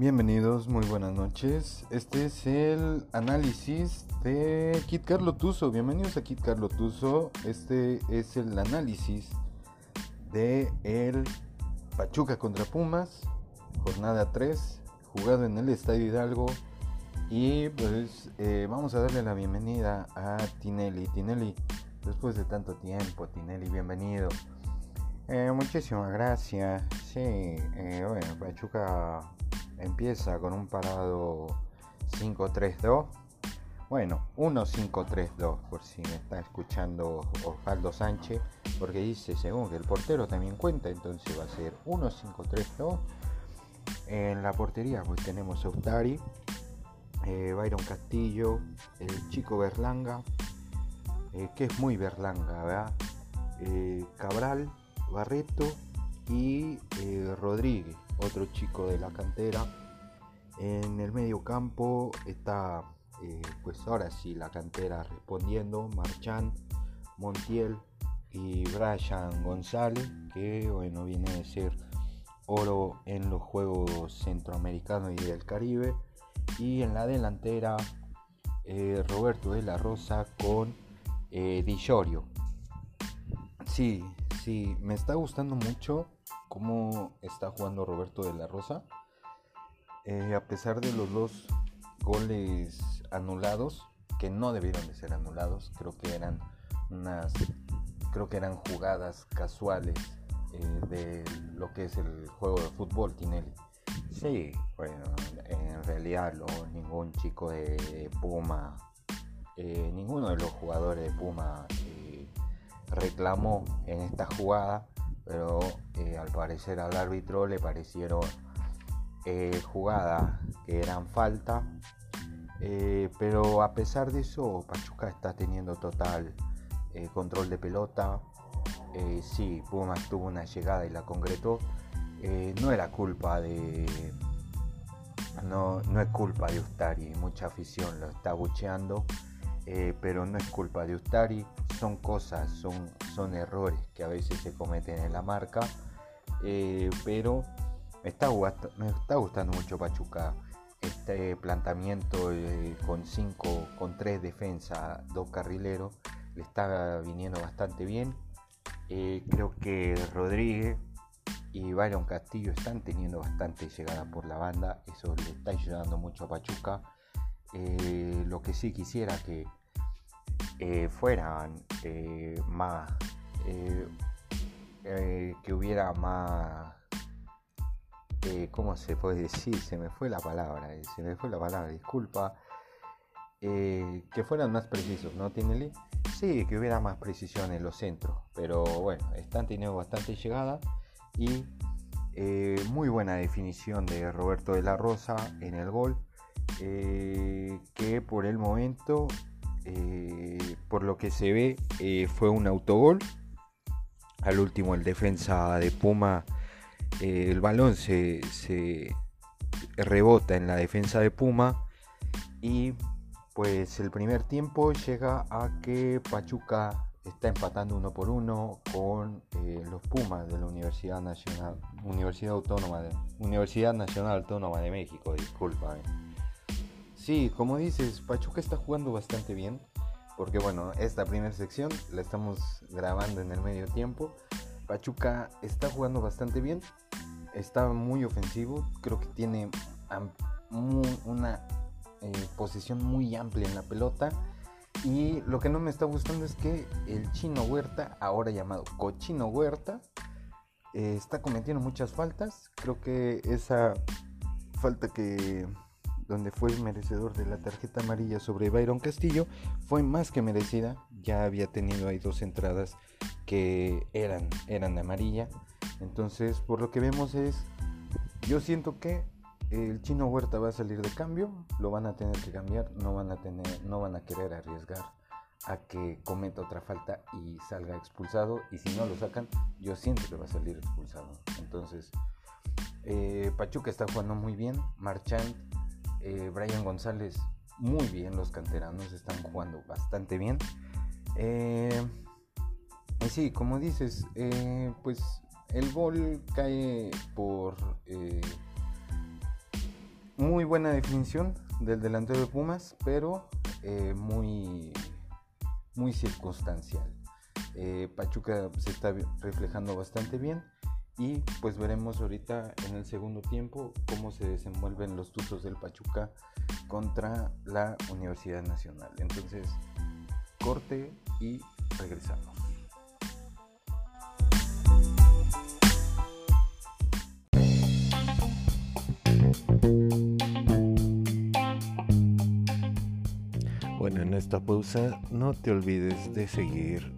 Bienvenidos, muy buenas noches. Este es el análisis de Kit Carlo Tuso. Bienvenidos a Kit Carlo Tuso. Este es el análisis de el Pachuca contra Pumas, jornada 3, jugado en el Estadio Hidalgo. Y pues eh, vamos a darle la bienvenida a Tinelli. Tinelli, después de tanto tiempo, Tinelli, bienvenido. Eh, muchísimas gracias. Sí, eh, bueno, Pachuca empieza con un parado 5-3-2. Bueno, 1-5-3-2, por si me está escuchando Osvaldo Sánchez, porque dice, según que el portero también cuenta, entonces va a ser 1-5-3-2. En la portería pues tenemos a Ustari, eh, Byron Castillo, el chico Berlanga, eh, que es muy Berlanga, ¿verdad? Eh, Cabral, Barreto y Rodríguez otro chico de la cantera. En el medio campo está, eh, pues ahora sí, la cantera respondiendo, Marchán, Montiel y Brian González, que bueno, viene de ser oro en los Juegos Centroamericanos y del Caribe. Y en la delantera, eh, Roberto de la Rosa con eh, Sí, sí, me está gustando mucho cómo está jugando Roberto de la Rosa. Eh, a pesar de los dos goles anulados, que no debieron de ser anulados, creo que eran unas, creo que eran jugadas casuales eh, de lo que es el juego de fútbol, Tinelli. Sí, bueno, en realidad ningún chico de Puma, eh, ninguno de los jugadores de Puma reclamó en esta jugada pero eh, al parecer al árbitro le parecieron eh, jugadas que eran falta. Eh, pero a pesar de eso, Pachuca está teniendo total control de pelota. sí, Pumas tuvo una llegada y la concretó. no era culpa de. No, no es culpa de Ustari, mucha afición lo está bucheando. Eh, pero no es culpa de Ustari, son cosas, son, son errores que a veces se cometen en la marca, eh, pero me está, me está gustando mucho Pachuca este planteamiento eh, con 5, con 3 defensas, 2 carrileros, le está viniendo bastante bien. creo que Rodríguez y Byron Castillo están teniendo bastante llegada por la banda, eso le está ayudando mucho a Pachuca. lo que sí quisiera que eh, fueran eh, más, eh, que hubiera más, ¿cómo se puede decir? Se me fue la palabra, se me fue la palabra, disculpa. que fueran más precisos, ¿no, Tinelli? Sí, que hubiera más precisión en los centros, pero bueno, están teniendo bastante llegada y muy buena definición de Roberto de la Rosa en el gol, que por el momento eh, por lo que se ve, eh, fue un autogol. Al último, el defensa de Puma, eh, el balón se, rebota en la defensa de Puma. Y pues el primer tiempo llega a que Pachuca está empatando uno por uno con los Pumas de la Universidad Nacional, Universidad Autónoma de, Universidad Nacional Autónoma de México, disculpa. Sí, como dices, Pachuca está jugando bastante bien. Porque bueno, esta primera sección la estamos grabando en el medio tiempo. Pachuca está jugando bastante bien. Está muy ofensivo. Creo que tiene una eh, posición muy amplia en la pelota. Y lo que no me está gustando es que el chino Huerta, ahora llamado Cochino Huerta, eh, está cometiendo muchas faltas. Creo que esa falta que donde fue merecedor de la tarjeta amarilla sobre Byron Castillo, fue más que merecida. Ya había tenido ahí dos entradas que eran, eran de amarilla. Entonces, por lo que vemos es, yo siento que el chino Huerta va a salir de cambio, lo van a tener que cambiar, no van a tener, no van a querer arriesgar a que cometa otra falta y salga expulsado. Y si no lo sacan, yo siento que va a salir expulsado. Entonces, eh, Pachuca está jugando muy bien. Marchand eh, Brian González, muy bien, los canteranos están jugando bastante bien. Eh, y sí, como dices, eh, pues el gol cae por muy buena definición del delantero de Pumas, pero muy, muy circunstancial. Pachuca se está reflejando bastante bien y pues veremos ahorita en el segundo tiempo cómo se desenvuelven los Tuzos del Pachuca contra la Universidad Nacional. Entonces, corte y regresamos. Bueno, en esta pausa no te olvides de seguir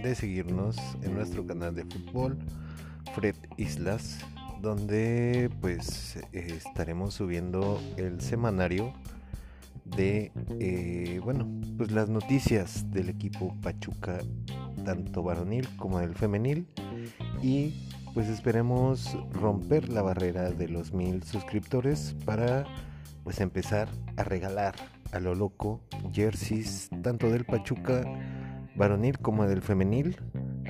de seguirnos en nuestro canal de fútbol Fred Islas donde pues estaremos subiendo el semanario de eh, bueno pues las noticias del equipo Pachuca tanto varonil como del femenil. Y pues esperemos romper la barrera de los mil suscriptores para pues empezar a regalar a lo loco jerseys tanto del Pachuca varonil como del femenil.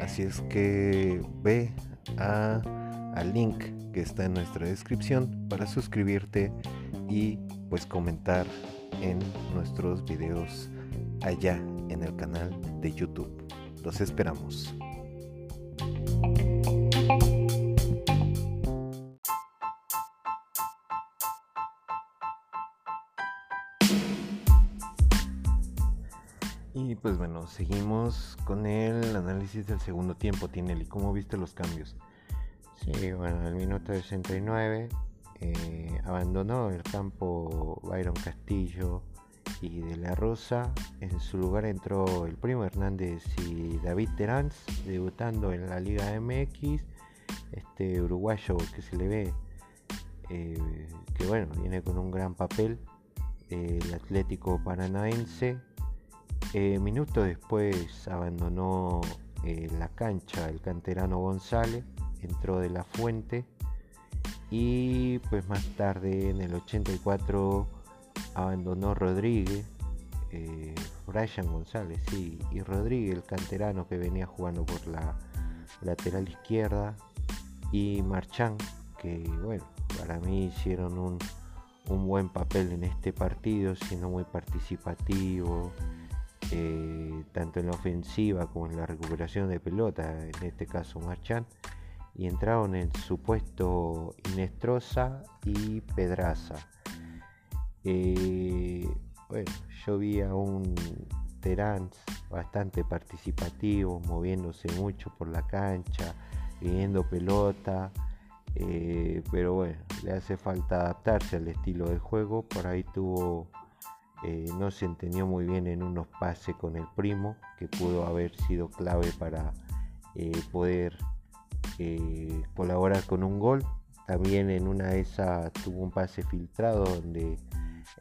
Así es que ve a, al link que está en nuestra descripción para suscribirte y pues comentar en nuestros videos allá en el canal de YouTube. Los esperamos. Seguimos con el análisis del segundo tiempo, Tinelli. ¿Cómo viste los cambios? Sí, bueno, el minuto 69 eh, abandonó el campo Byron Castillo y de la Rosa. En su lugar entró el primo Hernández y David Terán, debutando en la Liga MX. Este uruguayo que se le ve, eh, que bueno, viene con un gran papel. el Atlético Paranaense. Eh, minutos después abandonó la cancha el canterano González, entró de la Fuente y pues más tarde en el 84 abandonó Rodríguez, eh, Brian González, sí, y Rodríguez, el canterano que venía jugando por la lateral izquierda, y Marchán, que bueno, para mí hicieron un, buen papel en este partido, siendo muy participativo, eh, tanto en la ofensiva como en la recuperación de pelota, en este caso Marchán y entraron en su puesto Inestrosa y Pedraza. Eh, bueno, yo vi a un Terán bastante participativo, moviéndose mucho por la cancha, viendo pelota, eh, pero bueno, le hace falta adaptarse al estilo de juego. Por ahí tuvo, eh, no se entendió muy bien en unos pases con el primo, que pudo haber sido clave para poder eh, colaborar con un gol. También en una de esas tuvo un pase filtrado donde,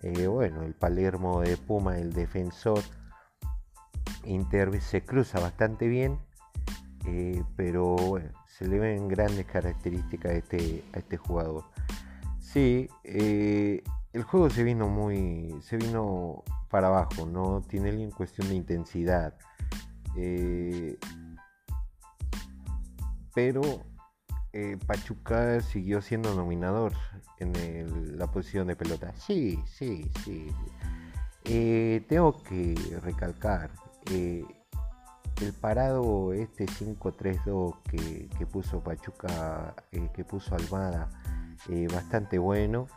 eh, bueno, el Palermo de Puma, el defensor, Inter se cruza bastante bien, eh, pero bueno, se le ven grandes características a este, a este jugador. Sí, el juego se vino muy, se vino para abajo, no tiene en cuestión de intensidad pero eh, Pachuca siguió siendo nominador en la posición de pelota. Sí, sí, sí. Eh, tengo que recalcar, eh, el parado este 5-3-2 que, puso Pachuca, que puso Almada, bastante bueno,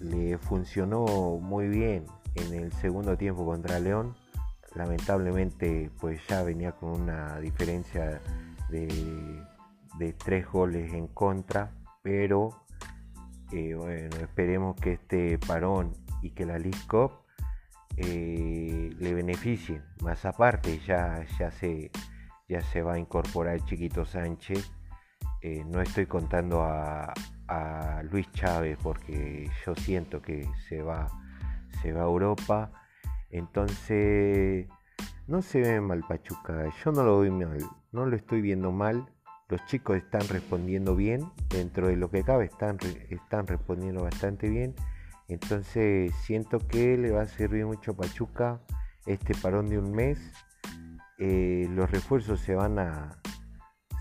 le funcionó muy bien en el segundo tiempo contra León. Lamentablemente pues ya venía con una diferencia de de tres goles en contra, pero eh, bueno, esperemos que este parón y que la League Cup eh, le beneficien. Más aparte, ya, ya, se, ya se va a incorporar Chiquito Sánchez. Eh, no estoy contando a, Luis Chávez porque yo siento que se va, se va a Europa. Entonces, no se ve mal Pachuca. Yo no lo veo mal, no lo estoy viendo mal los chicos están respondiendo bien, dentro de lo que cabe están, están respondiendo bastante bien. Entonces siento que le va a servir mucho a Pachuca este parón de un mes. Eh, los refuerzos se van a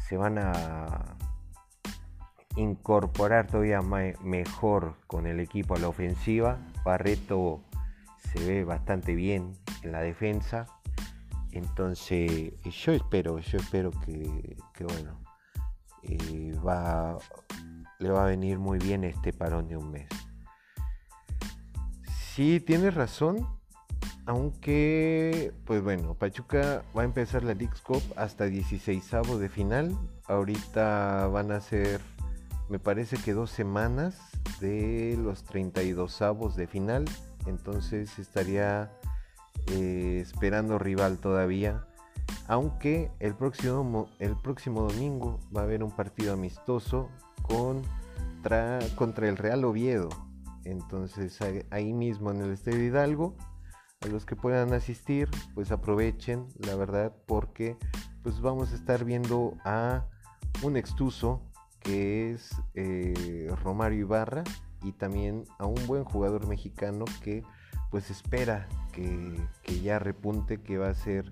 se van a incorporar todavía mejor con el equipo a la ofensiva. Barreto se ve bastante bien en la defensa. Entonces yo espero, yo espero que, bueno, eh, va, le va a venir muy bien este parón de un mes. Sí, tienes razón, aunque, pues bueno, Pachuca va a empezar la League Cup hasta 16 de final. Ahorita van a ser, me parece que dos semanas de los 32 avos de final. Entonces estaría eh, esperando rival todavía. Aunque el próximo, el próximo domingo va a haber un partido amistoso contra, contra el Real Oviedo. Entonces ahí mismo en el Estadio Hidalgo a los que puedan asistir, pues aprovechen, la verdad, porque pues vamos a estar viendo a un extuso que es eh, Romario Ibarra y también a un buen jugador mexicano que pues espera que, que ya repunte, que va a ser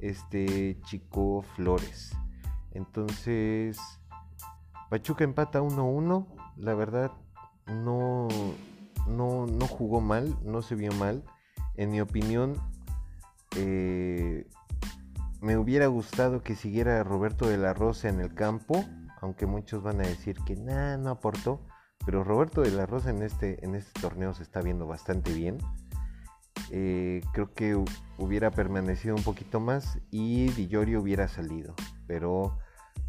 este chico Flores. Entonces, Pachuca empata 1-1, la verdad no, no, no jugó mal, no se vio mal. En mi opinión, eh, me hubiera gustado que siguiera Roberto de la Rosa en el campo, aunque muchos van a decir que nada, no aportó. Pero Roberto de la Rosa en este, en este torneo se está viendo bastante bien. Eh, creo que hubiera permanecido un poquito más y Di hubiera salido. Pero,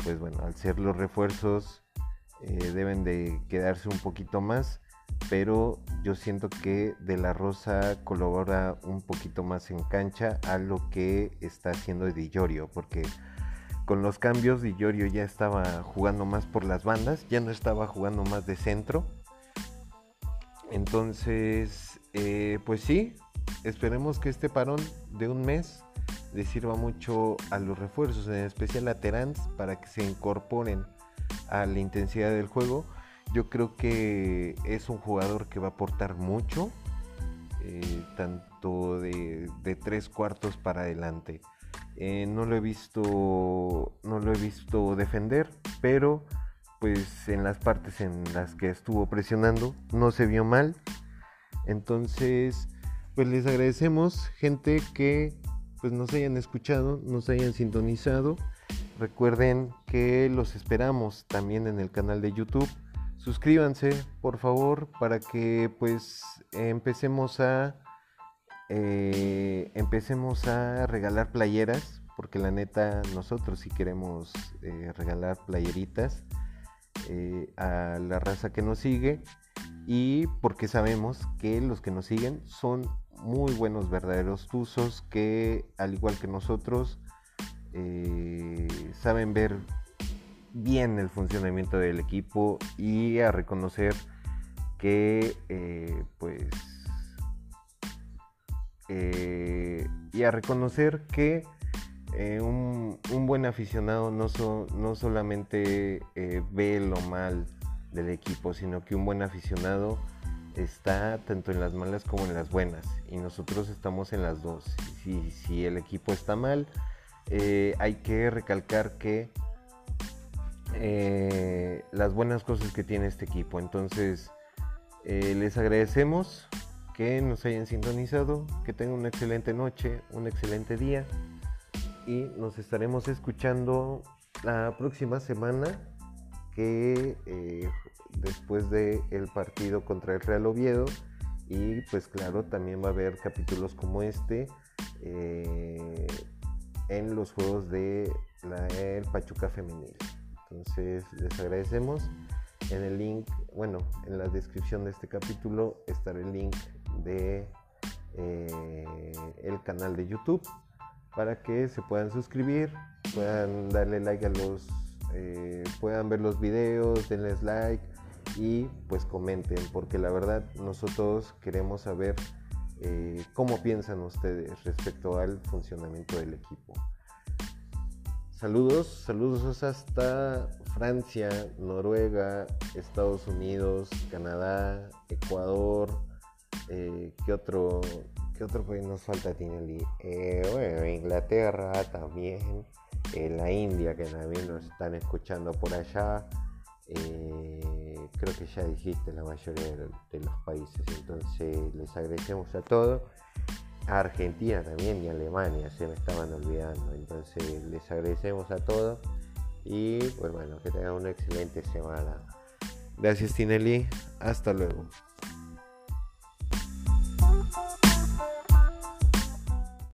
pues bueno, al ser los refuerzos, eh, deben de quedarse un poquito más pero yo siento que De La Rosa colabora un poquito más en cancha a lo que está haciendo Di Giorgio, porque con los cambios Di Giorgio ya estaba jugando más por las bandas, ya no estaba jugando más de centro. Entonces, eh, pues sí, esperemos que este parón de un mes le sirva mucho a los refuerzos, en especial a Terans, para que se incorporen a la intensidad del juego yo creo que es un jugador que va a aportar mucho, eh, tanto de, tres cuartos para adelante. Eh, no lo he visto, no lo he visto defender, pero pues en las partes en las que estuvo presionando no se vio mal. Entonces, pues les agradecemos gente que pues nos hayan escuchado, nos hayan sintonizado. Recuerden que los esperamos también en el canal de YouTube suscríbanse por favor para que pues empecemos a eh, empecemos a regalar playeras porque la neta nosotros sí queremos eh, regalar playeritas eh, a la raza que nos sigue y porque sabemos que los que nos siguen son muy buenos verdaderos tuzos que al igual que nosotros saben ver bien el funcionamiento del equipo y a reconocer que pues eh, y a reconocer que eh, un, buen aficionado no, no solamente ve lo mal del equipo, sino que un buen aficionado está tanto en las malas como en las buenas y nosotros estamos en las dos. Si, si el equipo está mal, hay que recalcar que eh, las buenas cosas que tiene este equipo. Entonces, eh, les agradecemos que nos hayan sintonizado, que tengan una excelente noche, un excelente día y nos estaremos escuchando la próxima semana que eh, después del el partido contra el Real Oviedo y pues claro también va a haber capítulos como este en los juegos de la el Pachuca femenil. Entonces les agradecemos. En el link, bueno, en la descripción de este capítulo estará el link de eh, el canal de YouTube para que se puedan suscribir, puedan darle like a los, eh, puedan ver los videos, denles like y pues comenten, porque la verdad nosotros queremos saber eh, cómo piensan ustedes respecto al funcionamiento del equipo. Saludos, saludos hasta Francia, Noruega, Estados Unidos, Canadá, Ecuador. Eh, ¿qué, otro, ¿Qué otro país nos falta, Tinelli? Eh, bueno, Inglaterra también, eh, la India que también nos están escuchando por allá. Creo que ya dijiste la mayoría de, los países. Entonces les agradecemos a todos. A Argentina también y Alemania se me estaban olvidando. Entonces les agradecemos a todos. Y pues bueno, que tengan una excelente semana. Gracias Tinelli. Hasta luego.